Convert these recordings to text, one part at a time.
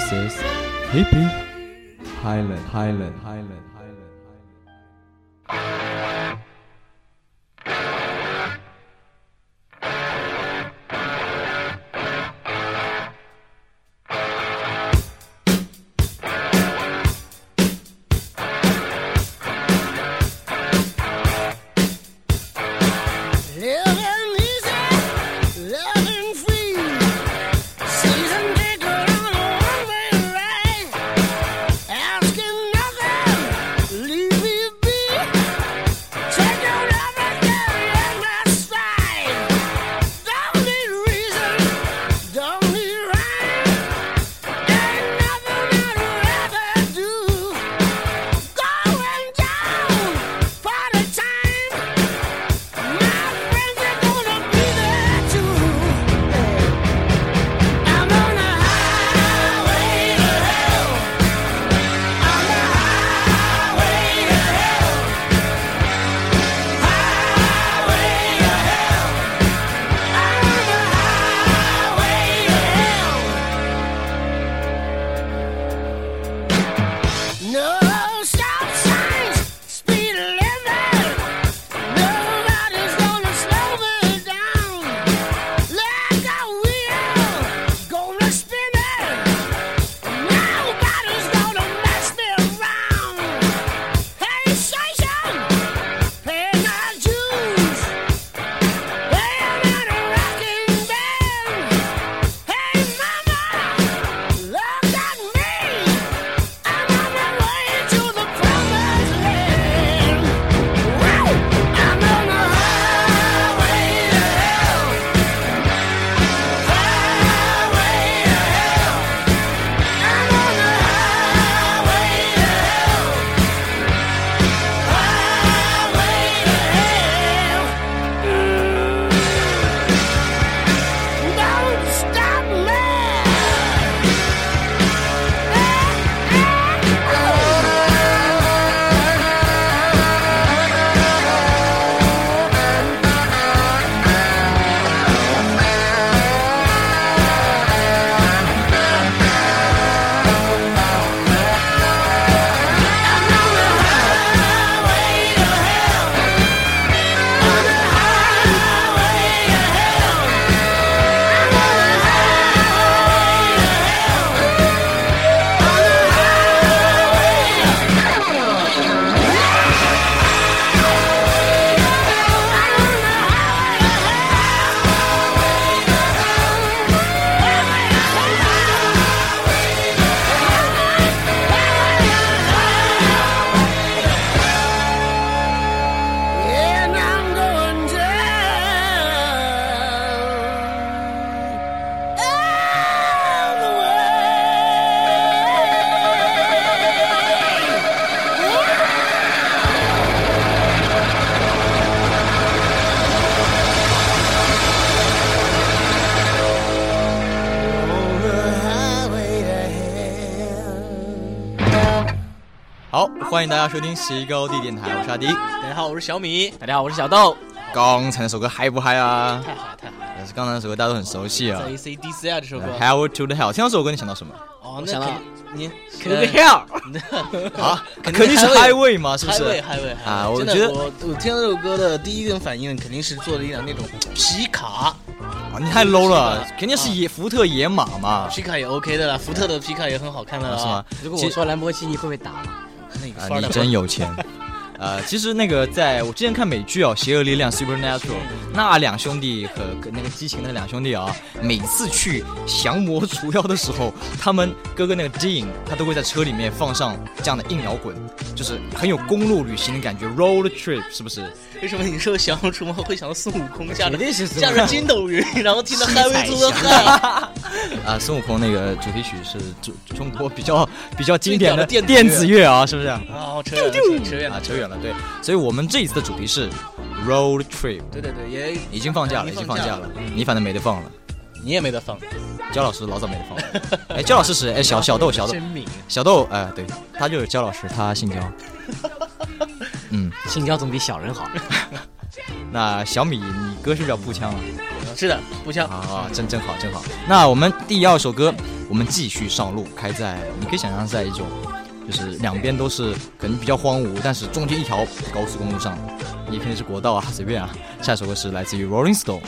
This is Hippie. Highland Highland 欢迎大家收听西高地电台，我是阿迪。大家好，我是小米。大家好，我是小豆。刚才那首歌嗨不嗨啊？太嗨太嗨！但是刚才那首歌大家都很熟悉啊在。ACDC 啊，这首歌。Hell to the Hell，听到这首歌你想到什么？哦，那想你肯定 hell，啊，肯肯定 是 Highway Highway 嘛，是不是？Highway Highway 啊我觉得我我听到这首歌的第一个反应肯定是做了一辆那种皮卡，啊，你太 low 了，肯定是野福特野马嘛，皮卡也 OK 的啦，福特的皮卡也很好看的啦。是吗？如果我说兰博基尼会不会打？那个啊，你真有钱。呃，其实那个在我之前看美剧哦，《邪恶力量》（Supernatural），那两兄弟和跟那个激情的两兄弟啊，每次去降魔除妖的时候，他们哥哥那个 Dean，他都会在车里面放上这样的硬摇滚，就是很有公路旅行的感觉，road trip，是不是？为什么你说降魔除魔会想到孙悟空驾着驾着筋斗云，然后听到嗨威族的嗨？啊，孙悟空那个主题曲是中中国比较比较经典的电子电子乐啊，是不是？啊，啊，扯远了，扯远了，扯远了，对。所以我们这一次的主题是 road trip，对对对，也已经放假了，已经放假了，你反正没得放了。你也没得放，焦老师老早没得放了。哎，焦老师是哎小小豆小豆，小豆哎对，他就是焦老师，他姓焦。嗯，姓焦总比小人好。那小米，你歌是不是要步枪啊？是的，步枪啊，真真好真好。那我们第二首歌，我们继续上路，开在你可以想象在一种，就是两边都是可能比较荒芜，但是中间一条高速公路上，也可能是国道啊，随便啊。下一首歌是来自于 Rolling Stone。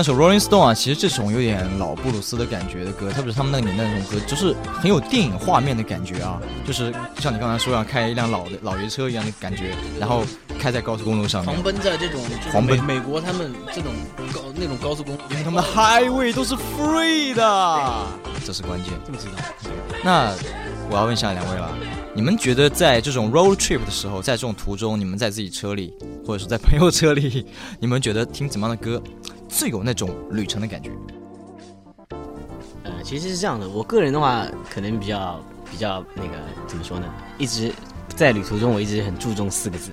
啊，刚才首 Rolling Stone 啊，其实这种有点老布鲁斯的感觉的歌，特别是他们那个年代那种歌，就是很有电影画面的感觉啊，就是像你刚才说要，开一辆老的老爷车一样的感觉，然后开在高速公路上面狂，奔在这种狂奔美美国他们这种高那种高速公路，因为他们的 highway 都是 free 的，这是关键。这么知道？那我要问一下两位了，你们觉得在这种 road trip 的时候，在这种途中，你们在自己车里，或者是在朋友车里，你们觉得听怎么样的歌最有那种旅程的感觉？呃，其实是这样的，我个人的话，可能比较比较那个怎么说呢？一直在旅途中，我一直很注重四个字，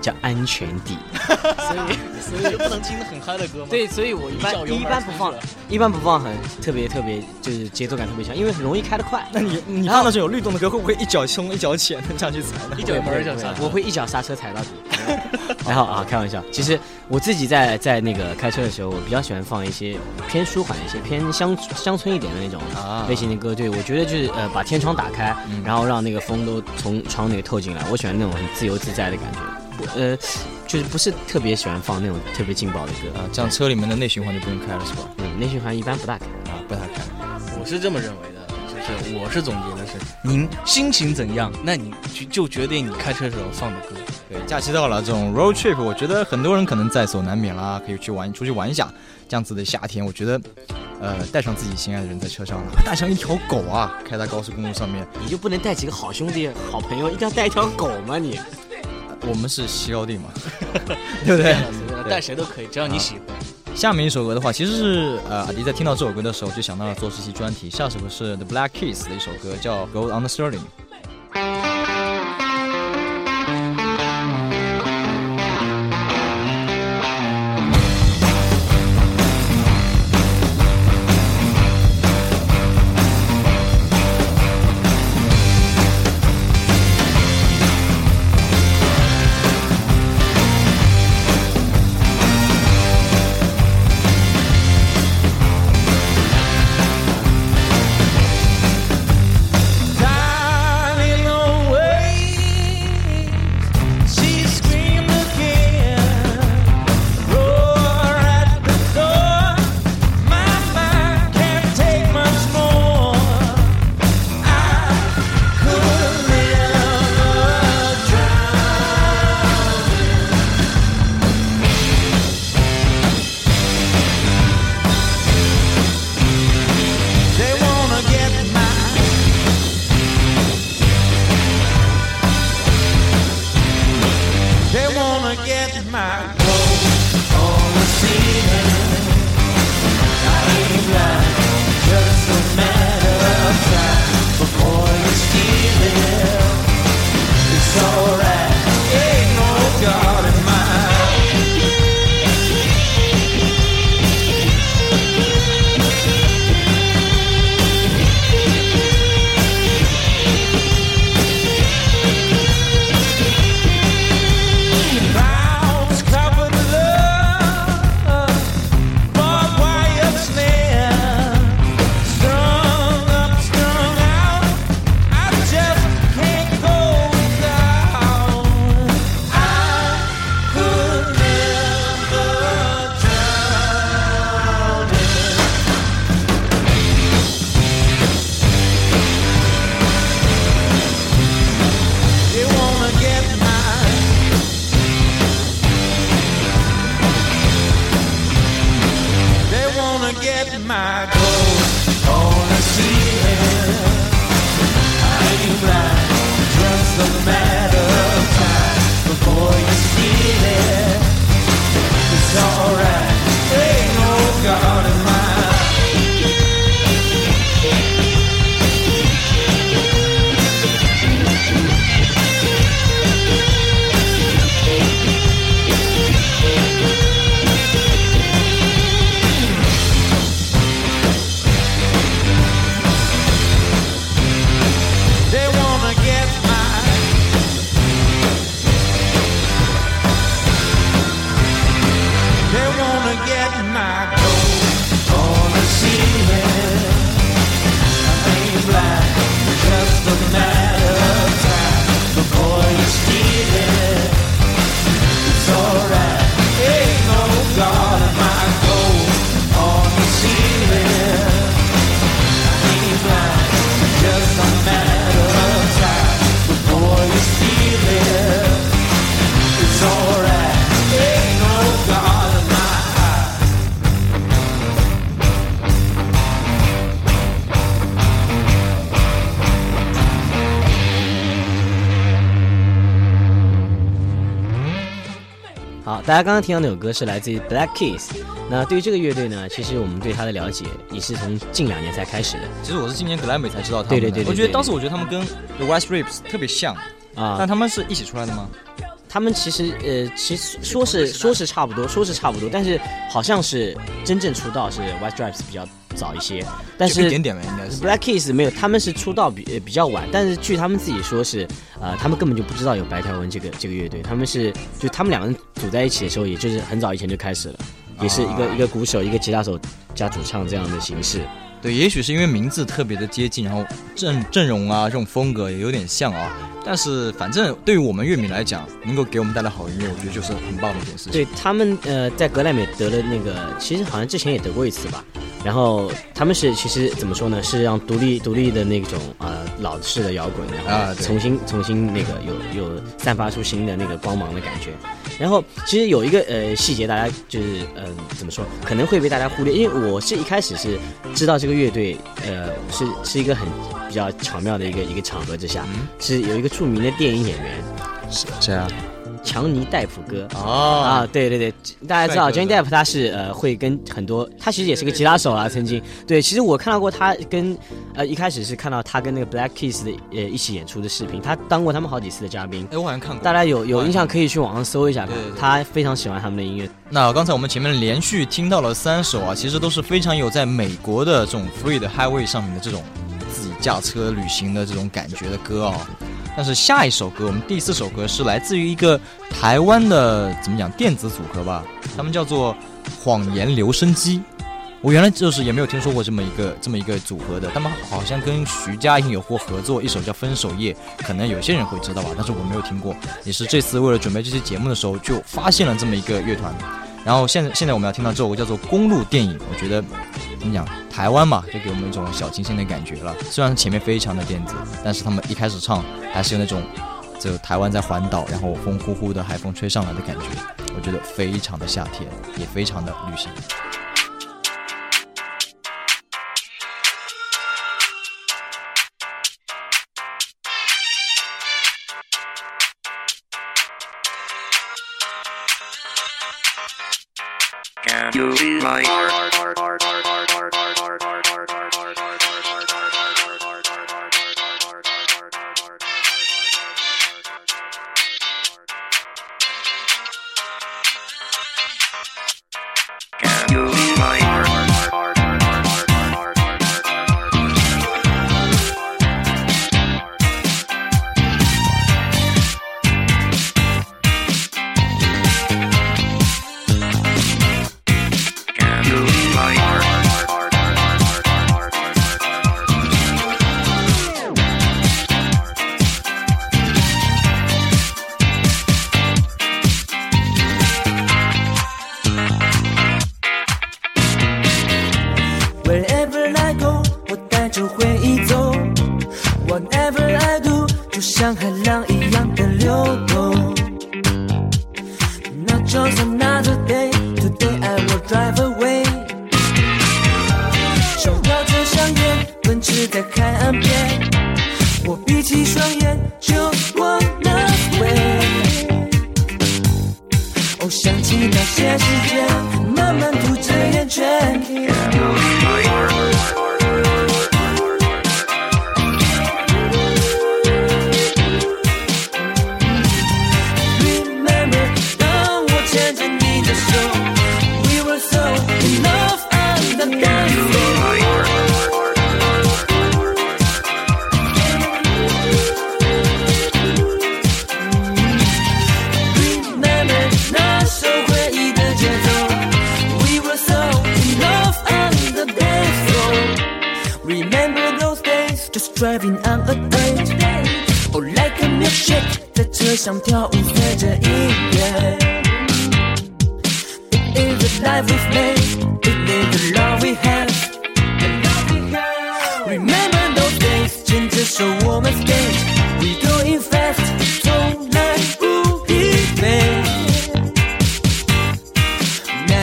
叫安全第一。所以，所以就不能听得很嗨的歌吗？对，所以我一般一般不放，一般不放很特别特别，就是节奏感特别强，因为很容易开得快。那你你放那种有律动的歌，会不会一脚冲一脚浅这样去踩呢？一脚油门一脚刹车我会一脚刹车踩到底。然后啊，开玩笑，其实我自己在在那个开车的时候，我比较喜欢放一些偏舒缓一些、偏乡乡村一点的那种啊类型的歌。对我觉得就是呃，把天窗打开，然后让那个风都从窗那个透进来，我喜欢那种很自由自在的感觉。不呃，就是不是特别喜欢放那种特别劲爆的歌。啊，这样车里面的内循环就不用开了是吧？嗯，内循环一般不大开。啊，不大开。我是这么认为的，就是我是总结的是，您心情怎样，那你就就决定你开车时候放的歌。对，假期到了，这种 road trip，我觉得很多人可能在所难免啦，可以去玩，出去玩一下。这样子的夏天，我觉得呃，带上自己心爱的人在车上，带上一条狗啊，开在高速公路上面。你就不能带几个好兄弟、好朋友，一定要带一条狗吗？你我们是西高地嘛，对不对？带谁都可以，只要你喜欢。下面一首歌的话，其实是呃，阿迪在听到这首歌的时候就想到了做这期专题。下首歌是 The Black Keys 的一首歌，叫《Gold on the Sterling》。家刚刚听到那首歌是来自于 Black Keys。那对于这个乐队呢，其实我们对他的了解也是从近两年才开始的其实我是今年格莱美才知道他们的。对对对对对我觉得当时我觉得他们跟 The White Stripes 特别像，啊。但他们是一起出来的吗？他们其实呃，其实说是说是差不多，说是差不多，但是好像是真正出道是 White Stripes 比较早一些，但是一点点吧，应该是。Black Keys 没有，他们是出道比呃比较晚，但是据他们自己说是，呃，他们根本就不知道有白条纹这个这个乐队，他们是就他们两个人组在一起的时候，也就是很早以前就开始了，也是一个、一个鼓手一个吉他手加主唱这样的形式。对，也许是因为名字特别的接近，然后阵阵容啊这种风格也有点像啊。但是反正对于我们乐迷来讲，能够给我们带来好音乐，我觉得就是很棒的一件事情。对他们呃，在格莱美得了那个，其实好像之前也得过一次吧。然后他们是其实怎么说呢？是让独立独立的那种呃老式的摇滚，然后啊重新重新那个有有散发出新的那个光芒的感觉。然后其实有一个呃细节，大家就是嗯、怎么说，可能会被大家忽略，因为我是一开始是知道这个乐队，呃是是一个很比较巧妙的一个一个场合之下，是有一个著名的电影演员谁啊？强尼戴普哥。哦啊，对对对，大家知道帅 Johnny 哥 Depp 他是呃会跟很多，他其实也是个吉他手啊，曾经对，其实我看到过他跟呃一开始是看到他跟那个 Black Keys 的呃一起演出的视频，他当过他们好几次的嘉宾，哎，我好像看过。大家有有印象可以去网上搜一下他非常喜欢他们的音乐。那刚才我们前面连续听到了三首啊，其实都是非常有在美国的这种 free 的 highway 上面的这种自己驾车旅行的这种感觉的歌啊。但是下一首歌，我们第四首歌是来自于一个台湾的怎么讲电子组合吧，他们叫做谎言留声机。我原来就是也没有听说过这么一个这么一个组合的，他们好像跟徐佳莹有过合作，一首叫《分手夜》，可能有些人会知道吧，但是我没有听过。也是这次为了准备这期节目的时候，就发现了这么一个乐团。然后现在现在我们要听到这首歌叫做《公路电影》，我觉得怎么讲，台湾嘛，就给我们一种小清新的感觉了。虽然前面非常的电子，但是他们一开始唱还是有那种就台湾在环岛，然后风呼呼的海风吹上来的感觉，我觉得非常的夏天，也非常的旅行。You be my heart?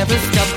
Never stop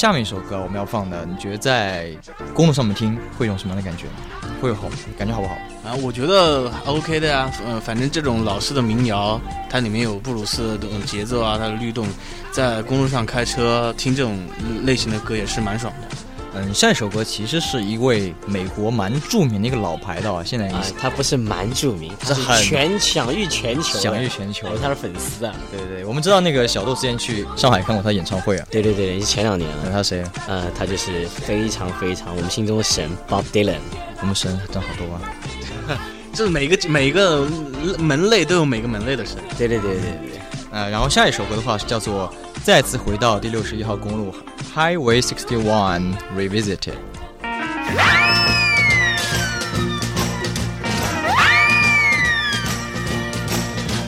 下面一首歌我们要放的，你觉得在公路上面听会有什么样的感觉？会好感觉好不好？啊，我觉得 OK 的呀，呃，反正这种老式的民谣，它里面有布鲁斯的节奏啊，它的律动，在公路上开车听这种类型的歌也是蛮爽的。嗯，下一首歌其实是一位美国蛮著名的一个老牌的啊，现在已啊经，他不是蛮著名，他是全享誉全球，享誉全球他是粉丝啊。对对对，我们知道那个小豆之前去上海看过他演唱会啊，对对对，是前两年了。那他谁啊？呃，他就是非常非常我们心中的神 Bob Dylan。我们神真好多啊。就是每个每个门类都有每个门类的神。对对对对对对。呃，然后下一首歌的话是叫做《再次回到第六十一号公路 Highway Sixty One Revisited》。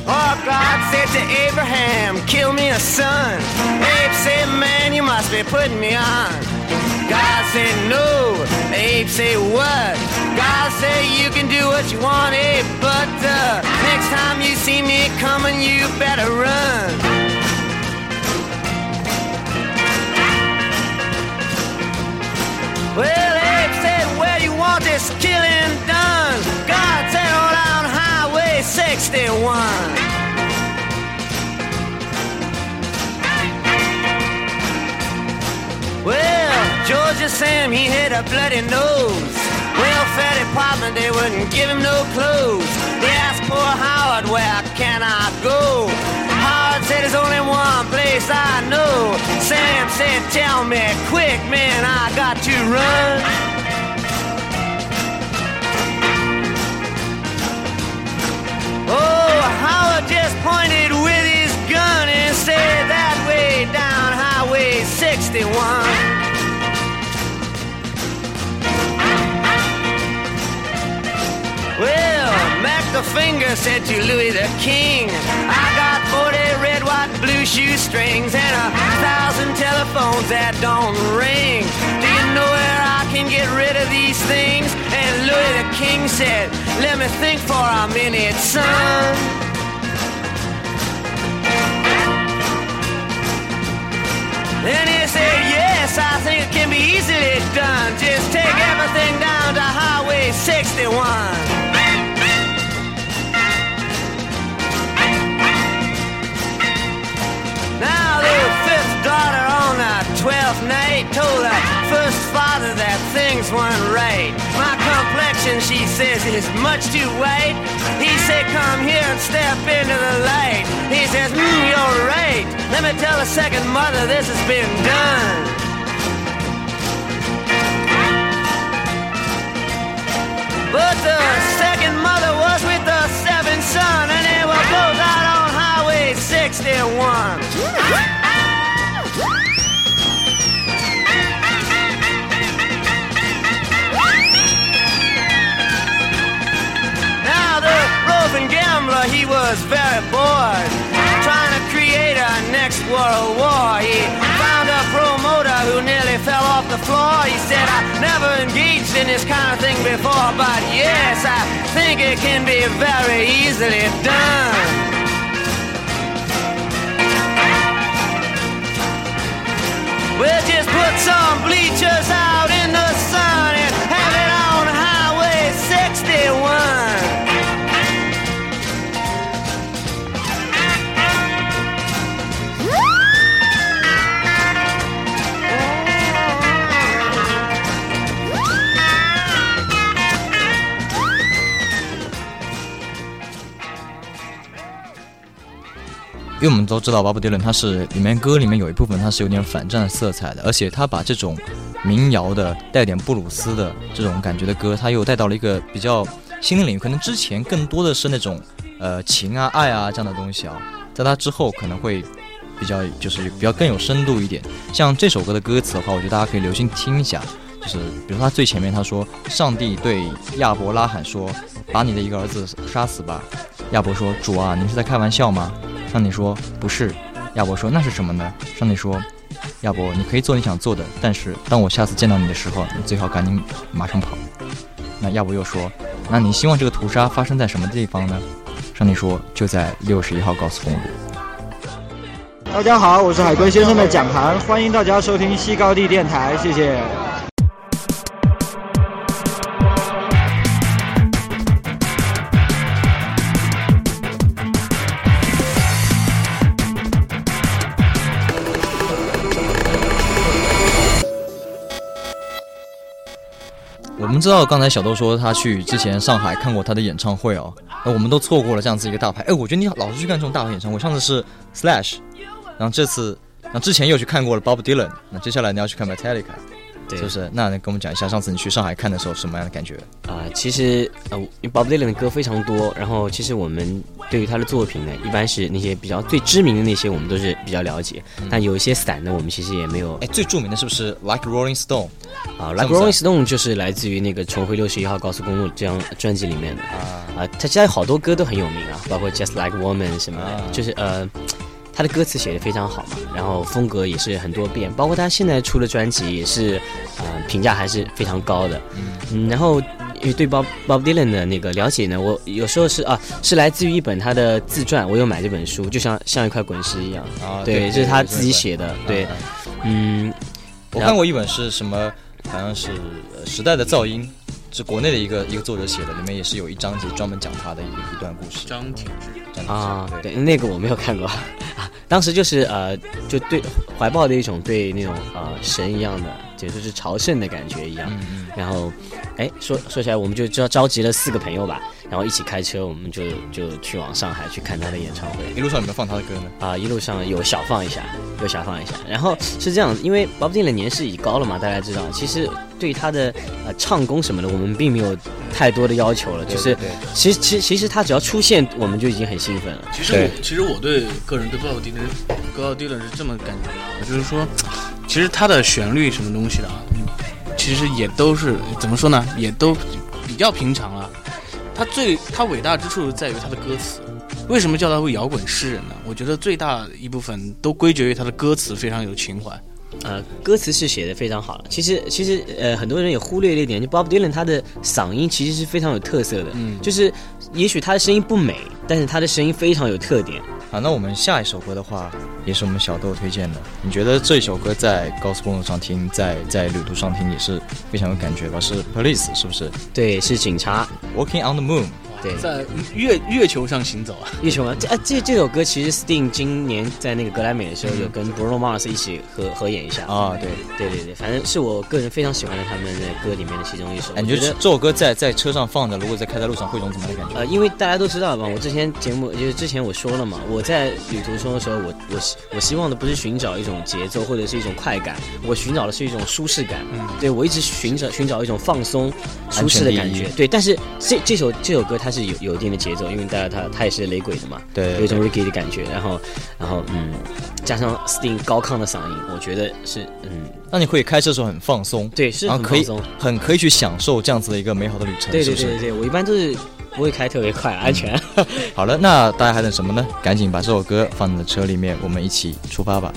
Oh, God said to Abraham, kill me a son. Abe said, man, you must be putting me on. God said, no. Abe said, what? God said, you can do what you want, Abe, but uh, next time you see me coming, you better run. Well, Abe said, where you want this killing done? God said, on down Highway 61. Well, Georgia Sam, he had a bloody nose. Welfare department, they wouldn't give him no clothes. They asked poor Howard, where can I go? Said, there's only one place I know. Sam said, tell me quick, man, I got to run. Oh, Howard just pointed with his gun and said that way down Highway 61. Finger said to Louis the King, I got 40 red, white, blue shoestrings and a thousand telephones that don't ring. Do you know where I can get rid of these things? And Louis the King said, Let me think for a minute, son. Then he said, Yes, I think it can be easily done. Just take everything down to Highway 61. The fifth daughter on the twelfth night told her first father that things weren't right. My complexion, she says, is much too white. He said, come here and step into the light. He says, mm, you're right. Let me tell the second mother this has been done. But the second mother was with the seventh son, and they were both 61. Now the roving gambler, he was very bored, trying to create a next world war. He found a promoter who nearly fell off the floor. He said, I never engaged in this kind of thing before, but yes, I think it can be very easily done. We'll just put some bleachers out in the sun and 因为我们都知道，巴布迪伦他是里面歌里面有一部分他是有点反战色彩的，而且他把这种民谣的带点布鲁斯的这种感觉的歌，他又带到了一个比较新的领域。可能之前更多的是那种呃情啊、爱啊这样的东西啊，在他之后可能会比较就是比较更有深度一点。像这首歌的歌词的话，我觉得大家可以留心听一下。就是比如他最前面他说，上帝对亚伯拉罕说：“把你的一个儿子杀死吧。”亚伯说：“主啊，您是在开玩笑吗？”上帝说：“不是。”亚伯说：“那是什么呢？”上帝说：“亚伯，你可以做你想做的，但是当我下次见到你的时候，你最好赶紧马上跑。”那亚伯又说：“那你希望这个屠杀发生在什么地方呢？”上帝说：“就在六十一号高速公路。”大家好，我是海龟先生的蒋涵，欢迎大家收听西高地电台，谢谢。我们知道刚才小豆说他去之前上海看过他的演唱会哦，那我们都错过了这样子一个大牌。哎，我觉得你老是去看这种大牌演唱会，上次是 Slash，然后这次，那之前又去看过了 Bob Dylan，那接下来你要去看 Metallica，对是不是？那你跟我们讲一下，上次你去上海看的时候什么样的感觉？啊、其实呃，Bob Dylan 的歌非常多，然后其实我们对于他的作品呢，一般是那些比较最知名的那些，我们都是比较了解，但有一些散的，我们其实也没有哎，最著名的是不是 Like Rolling Stone？啊。这 Like Rolling Stone 就是来自于那个《重回六十一号高速公路》这张专辑里面的啊啊，他家有好多歌都很有名啊，包括 Just Like Woman 什么的，啊就是呃。他的歌词写的非常好嘛，然后风格也是很多变，包括他现在出的专辑也是，呃，评价还是非常高的。嗯，然后因为对 Bob Bob Dylan 的那个了解呢，我有时候是啊，是来自于一本他的自传，我有买这本书，就像像一块滚石一样。啊，对，这是他自己写的。对，嗯，我看过一本是什么，好像是呃时代的噪音，是国内的一个一个作者写的，里面也是有一章节专门讲他的一一段故事。张挺志，张啊，对，对，那个我没有看过，啊，当时就是呃，就对怀抱的一种对那种呃神一样的，就就是朝圣的感觉一样。嗯嗯，然后，哎，说说起来，我们就召召集了四个朋友吧，然后一起开车，我们就就去往上海去看他的演唱会。一路上有没有放他的歌呢？啊，一路上有小放一下，有小放一下。然后是这样，因为 Bob Dylan 年事已高了嘛，大家知道，其实对他的呃唱功什么的，我们并没有太多的要求了。就是对其实其实其实他只要出现，我们就已经很兴奋了。其实我其实我对个人对鲍勃迪伦，鲍勃迪伦是这么感觉的，就是说，其实他的旋律什么东西的啊，其实也都是怎么说呢，也都比较平常啊。他最他伟大之处在于他的歌词。为什么叫他为摇滚诗人呢？我觉得最大一部分都归结于他的歌词非常有情怀。呃，歌词是写的非常好了。其实其实呃，很多人也忽略了一点，就 Bob Dylan 他的嗓音其实是非常有特色的。嗯就是也许他的声音不美，但是他的声音非常有特点。好，那我们下一首歌的话，也是我们小豆推荐的。你觉得这首歌在高速公路上听，在在旅途上听也是非常有感觉吧？是 Police 是不是对，是警察。？Walking on the Moon。对，在月月球上行走啊，月球啊，这啊这这首歌其实 Sting 今年在那个格莱美的时候有跟 Bruno Mars 一起合合演一下。啊，对。对对对，反正是我个人非常喜欢的他们的歌里面的其中一首。哎，你觉得得这首歌在在车上放着，如果在开在路上，会有种怎么样的感觉？呃，因为大家都知道嘛，我之前节目就是之前我说了嘛，我在旅途中的时候，我我希我希望的不是寻找一种节奏或者是一种快感，我寻找的是一种舒适感。嗯对我一直寻找寻找一种放松、舒适的感。觉对，但是这这首这首歌它是有有一定的节奏，因为大家他他也是雷鬼的嘛，对有一种 Ricky 的感觉。然后然后嗯，加上 Sting 高亢的嗓音，我觉得是嗯，那你可以开车的时候很放松，对，是很放松。很可以去享受这样子的一个美好的旅程，对？对对对对，我一般都是不会开特别快，安全。好了，那大家还等什么呢？赶紧把这首歌放在车里面，我们一起出发吧。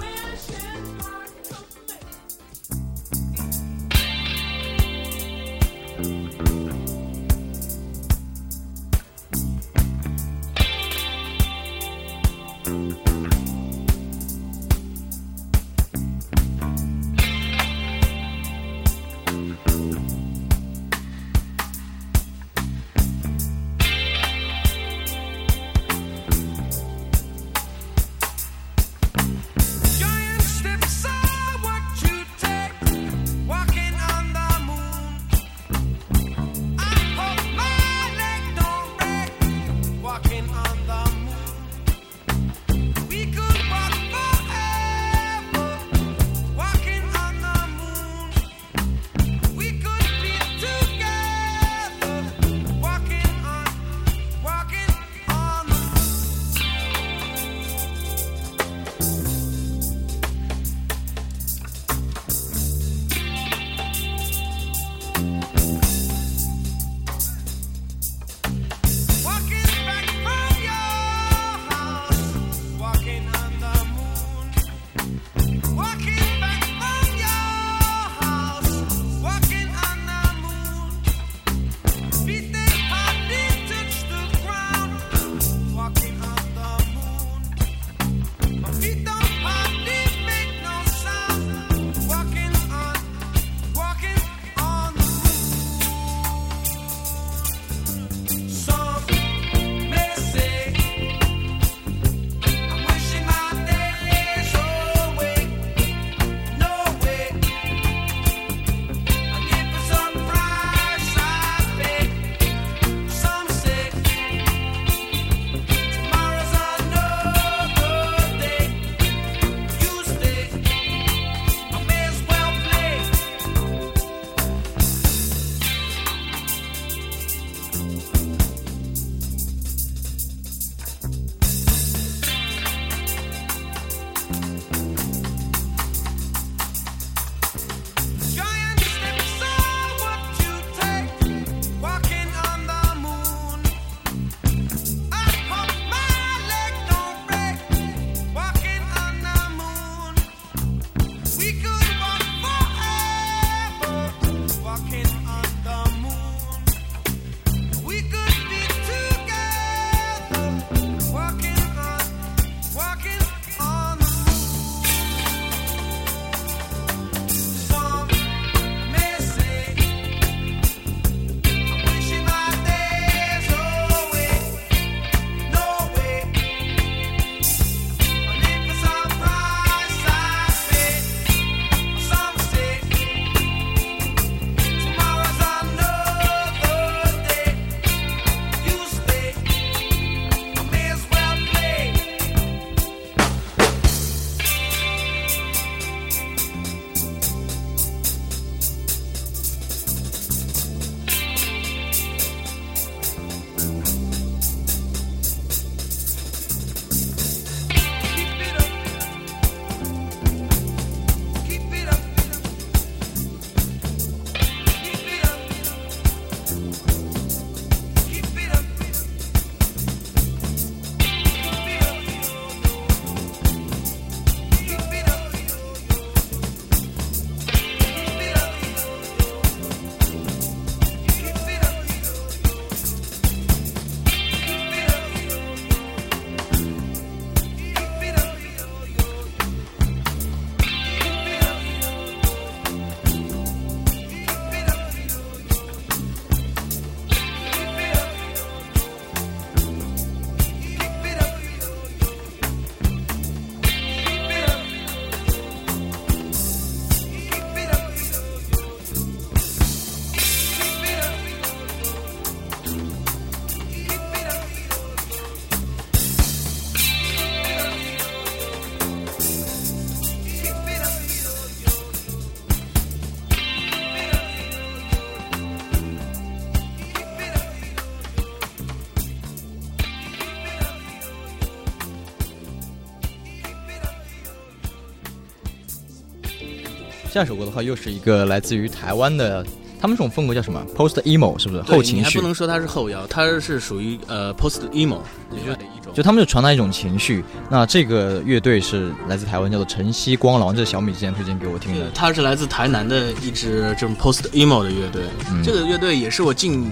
下一首歌的话，又是一个来自于台湾的，他们这种风格叫什么？Post emo 是不是？后情绪对你还不。能说它是后摇，它是属于呃 post emo 另外的一种。就他们就传达一种情绪。那这个乐队是来自台湾，叫做晨曦光狼，这是小米之前推荐给我听的。它是来自台南的一支这种 post emo 的乐队，嗯这个乐队也是我近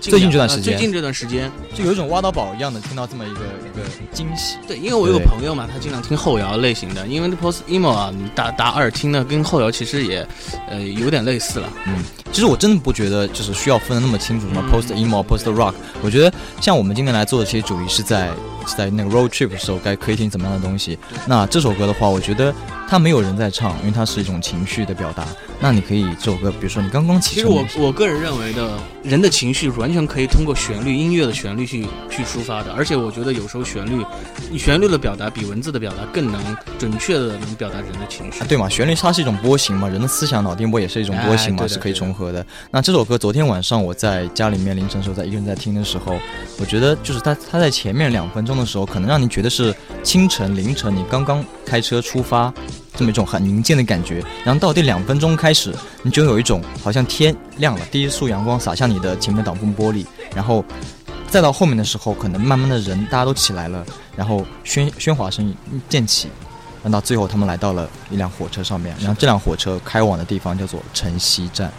最近这段时间呃最近这段时间，就有一种挖到宝一样的，听到这么一个一个惊喜。对，因为我有个朋友嘛，他经常听后摇类型的，因为这 post emo 啊，你打打耳听呢，跟后摇其实也呃有点类似了。嗯其实我真的不觉得就是需要分的那么清楚，什么嗯 post emo、post rock。我觉得像我们今天来做的这些主题是在是在那个 road trip 的时候该可以听怎么样的东西。那这首歌的话，我觉得它没有人在唱，因为它是一种情绪的表达。那你可以这首歌，比如说你刚刚其实我我个人认为的，人的情绪完全可以通过旋律、音乐的旋律去去抒发的，而且我觉得有时候旋律，旋律的表达比文字的表达更能准确的能表达人的情绪啊，。对嘛，旋律它是一种波形嘛，人的思想脑电波也是一种波形嘛，哎对的是可以重合的。那这首歌昨天晚上我在家里面凌晨的时候在一个人在听的时候，我觉得就是它它在前面两分钟的时候，可能让你觉得是清晨凌晨你刚刚开车出发。这么一种很宁静的感觉，然后到第两分钟开始，你就有一种好像天亮了，第一束阳光洒向你的前面挡风玻璃，然后再到后面的时候，可能慢慢的人大家都起来了，然后喧喧哗声渐起，然后到最后他们来到了一辆火车上面，然后这辆火车开往的地方叫做城西站。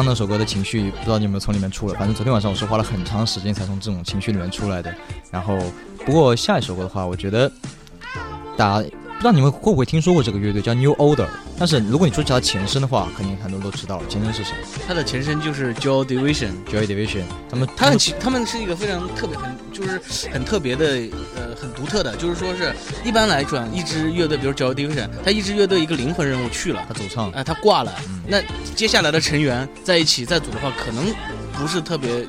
刚那首歌的情绪，不知道你有没有从里面出来。反正昨天晚上我是花了很长时间才从这种情绪里面出来的。然后，不过下一首歌的话，我觉得大家不知道你们会不会听说过这个乐队叫 New Order。但是如果你说起它前身的话，肯定很多人都知道了。前身是谁它的前身就是 Joy Division，？Joy Division。他们他们其，他们是一个非常特别、很就是很特别的，呃，很独特的，就是说是一般来讲，一支乐队，比如 Joy Division，他一支乐队一个灵魂人物去了，他走唱呃、他挂了，嗯那接下来的成员在一起再组的话，可能不是特别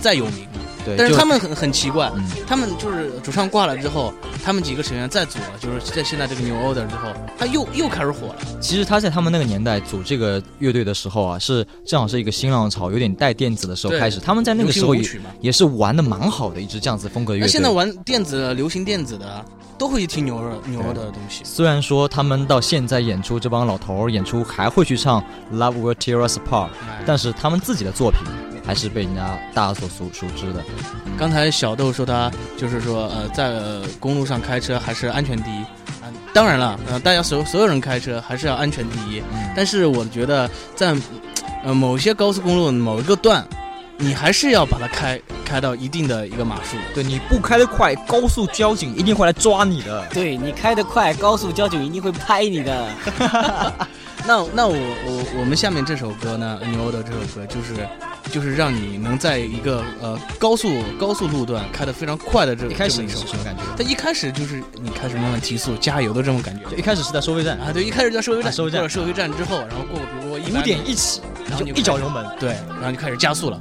再有名。对，但是他们很很奇怪，嗯他们就是主唱挂了之后，他们几个成员再组了，就是在现在这个 New Order 之后，他又又开始火了。其实他在他们那个年代组这个乐队的时候啊，是正好是一个新浪潮，有点带电子的时候开始。他们在那个时候也也是玩的蛮好的一支这样子风格的乐队。那现在玩电子的、流行电子的，都会去听牛耳牛耳的东西。虽然说他们到现在演出这帮老头儿演出还会去唱《Love Will Tear Us Apart》，哎但是他们自己的作品还是被人家大家所熟熟知的。刚才小豆说他就是说，呃，在呃公路上开车还是安全第一。啊、当然了，呃，大家所所有人开车还是要安全第一。但是我觉得在呃某些高速公路某一个段，你还是要把它开开到一定的一个码数。对，你不开得快，高速交警一定会来抓你的。对你开得快，高速交警一定会拍你的。那那我我我们下面这首歌呢，《牛的这首歌就是就是让你能在一个呃高速高速路段开得非常快的这一开始是什么感觉？它一开始就是你开始慢慢提速加油的这种感觉。就一开始是在收费站，啊，对，一开始在收费站，啊收费站过了收费站之后，然后过比如说五点一起，然后你一脚油门。对，然后就开始加速了。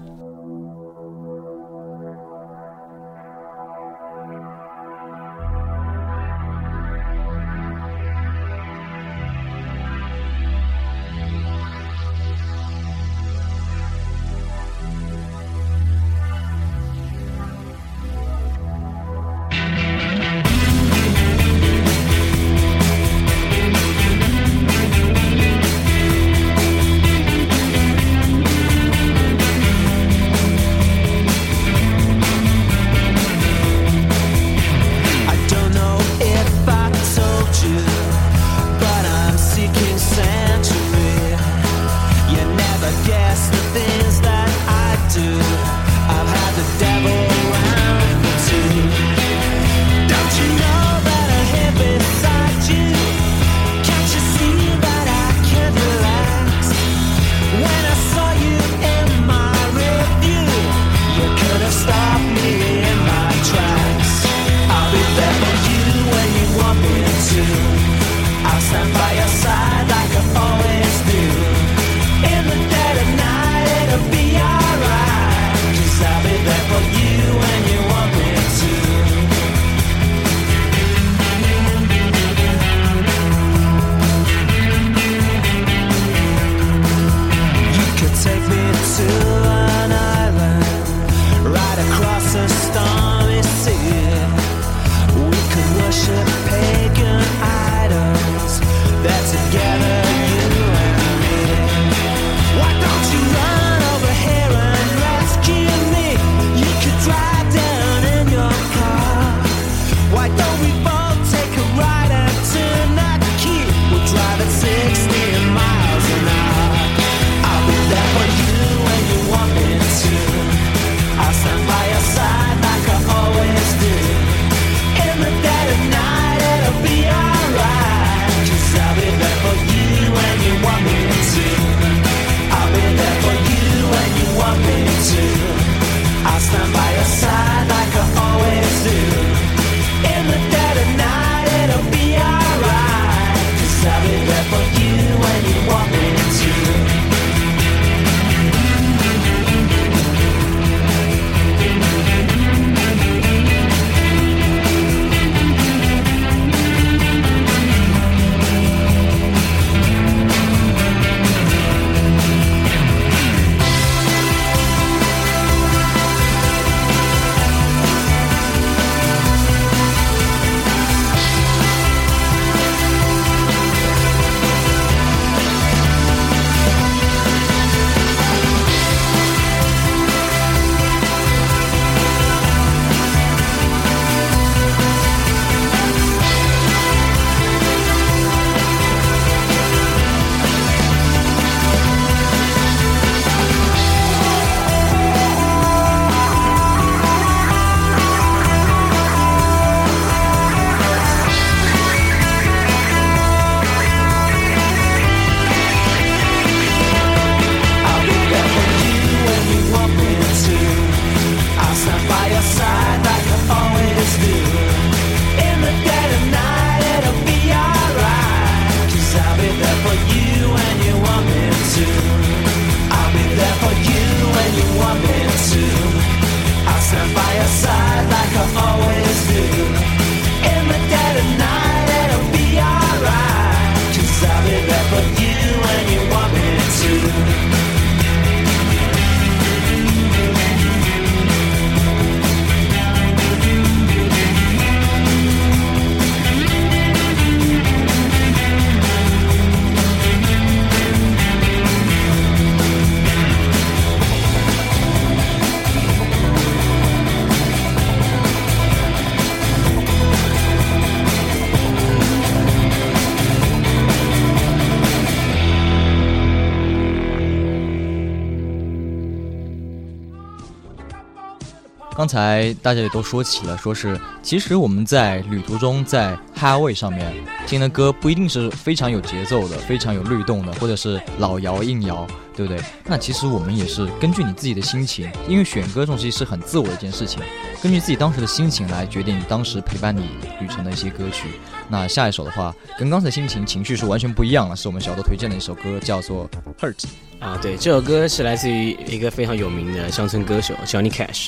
刚才大家也都说起了，说是其实我们在旅途中，在 highway 上面听的歌不一定是非常有节奏的，非常有律动的，或者是老摇硬摇，对不对？那其实我们也是根据你自己的心情，因为选歌这种东西是很自我的一件事情，根据自己当时的心情来决定当时陪伴你旅程的一些歌曲。那下一首的话，跟刚才心情情绪是完全不一样了，是我们小豆推荐的一首歌，叫做 Hurt。啊，对，这首歌是来自于一个非常有名的乡村歌手 Johnny Cash，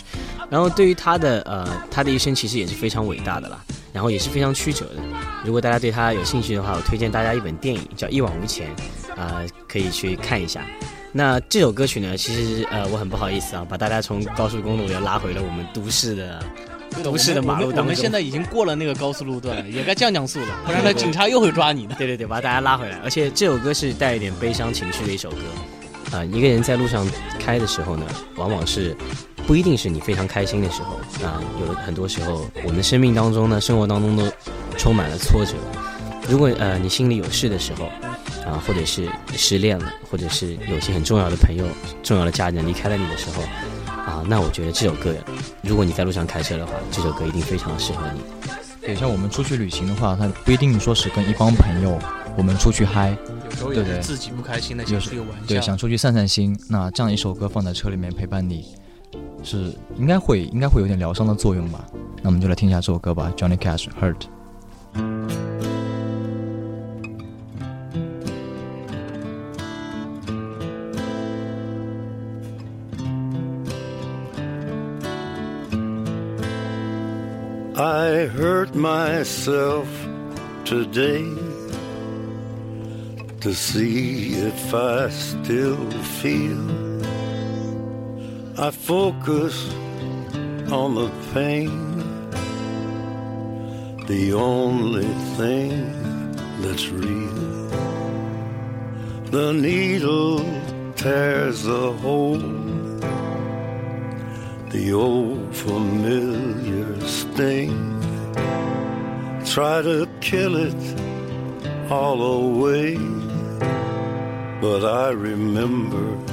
然后对于他的呃他的一生其实也是非常伟大的啦，然后也是非常曲折的。如果大家对他有兴趣的话，我推荐大家一本电影叫《一往无前》，啊、可以去看一下。那这首歌曲呢，其实呃我很不好意思啊，把大家从高速公路又拉回了我们都市的都市的马路当中。们现在已经过了那个高速路段了，也该降降速了，不然呢警察又会抓你的。对对对，把大家拉回来。而且这首歌是带一点悲伤情绪的一首歌。啊、一个人在路上开的时候呢，往往是不一定是你非常开心的时候啊、有的很多时候，我们的生命当中呢，生活当中都充满了挫折。如果呃你心里有事的时候，啊、或者是失恋了，或者是有些很重要的朋友、重要的家人离开了你的时候，啊、那我觉得这首歌，如果你在路上开车的话，这首歌一定非常适合你。对，像我们出去旅行的话，它不一定说是跟一帮朋友我们出去嗨，有时候对对也是自己不开心的，有时想出个玩笑。对，想出去散散心。那这样一首歌放在车里面陪伴你，是应该会应该会有点疗伤的作用吧？那我们就来听一下这首歌吧，Johnny Cash Hurt。 I hurt myself today to see if I still feel. I focus on the pain, the only thing that's real. The needle tears a hole the old familiar sting. Try to kill it all away, but I remember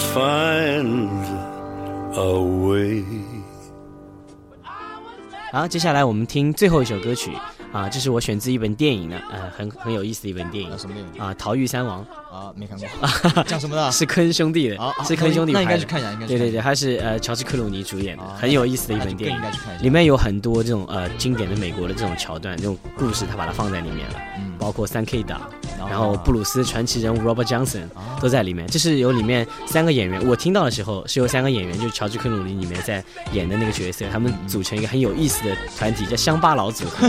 find a way。好，接下来我们听最后一首歌曲啊，这是我选自一本电影的，呃，很很有意思的一本电影。啊、什么电影？啊，《逃狱三王》啊，没看过。讲什么的？是坑兄弟的，是坑兄弟那。应该去看一下，应该。对对对，他是呃乔治克鲁尼主演的，很有意思的一本电影。里面有很多这种呃经典的美国的这种桥段，这种故事，他把它放在里面了。包括三 K 党，然然后布鲁斯传奇人物 Robert Johnson 啊都在里面。这是由里面三个演员，我听到的时候是由三个演员，就是乔治克鲁尼里面在演的那个角色，他们组成一个很有意思的团体，叫乡巴佬组合。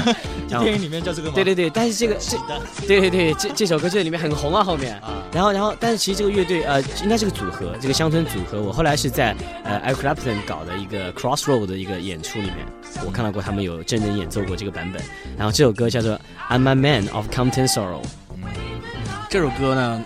电影里面叫这个吗？对对对，但是这个这，对对对，这这首歌这里面很红啊，后面。啊，然后然后，但是其实这个乐队呃，应该是个组合，这个乡村组合。我后来是在呃 Clapton 搞的一个 Crossroad 的一个演出里面，我看到过他们有真人演奏过这个版本。然后这首歌叫做 I'm a Man of Compton Sorrow。这首歌呢，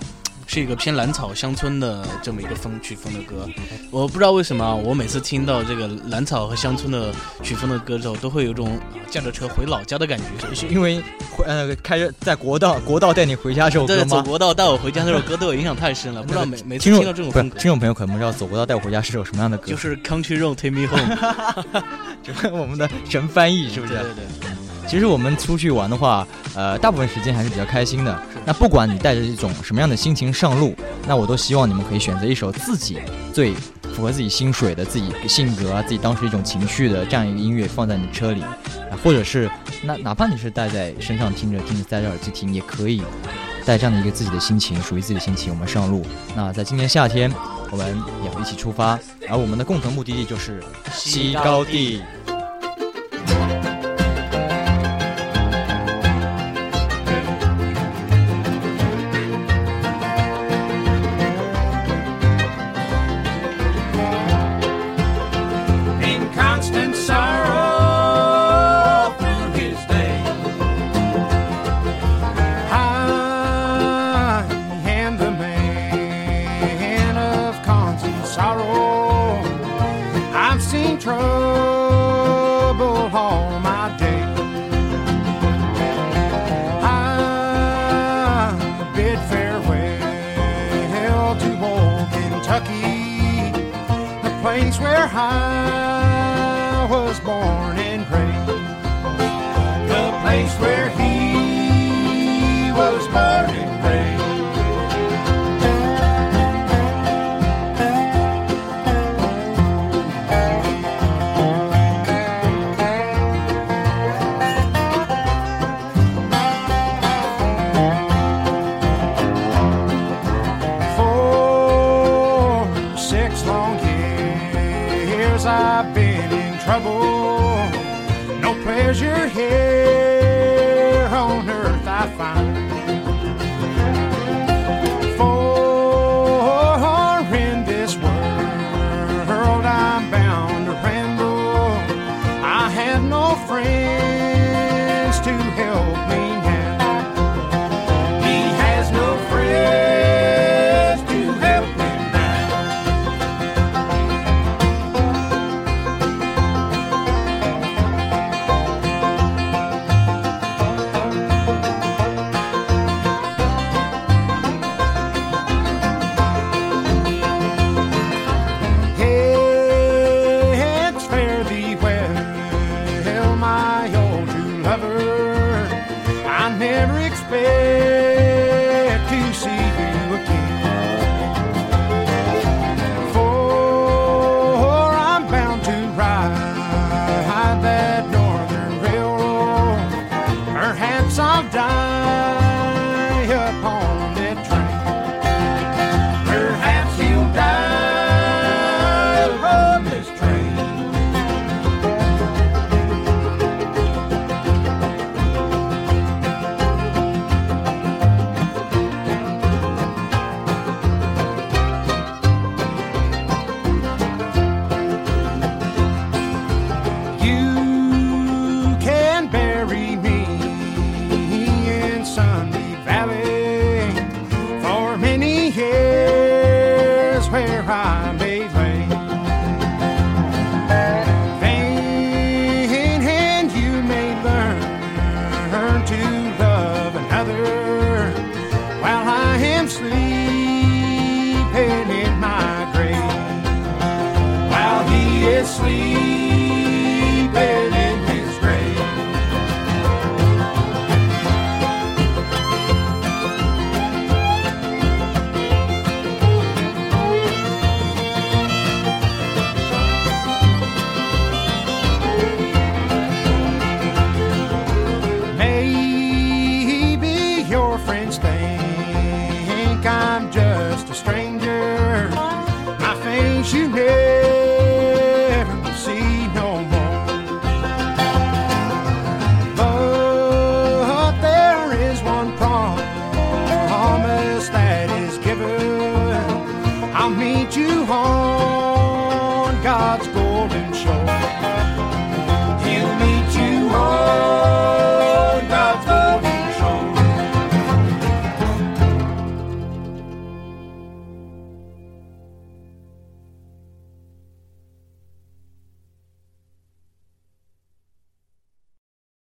是一个偏蓝草乡村的这么一个风曲风的歌。我不知道为什么啊，我每次听到这个蓝草和乡村的曲风的歌之后，都会有种啊驾着车回老家的感觉。是因为回呃开着在国道国道带你回家这首歌，吗？走国道带我回家这首歌对我影响太深了，不知道每每次听到这种不是风格，听众朋友可能不知道《走国道带我回家》是首什么样的歌，就是 Country Road Take Me Home，就是我们的神翻译，是不是？对对对。其实我们出去玩的话，呃，大部分时间还是比较开心的。那不管你带着一种什么样的心情上路，那我都希望你们可以选择一首自己最符合自己心水的、自己性格啊、自己当时一种情绪的这样一个音乐放在你车里，啊，或者是那哪怕你是戴在身上听着，听着戴着耳机听也可以，带这样的一个自己的心情，属于自己的心情，我们上路。那在今年夏天，我们也会一起出发，而我们的共同目的地就是西高地。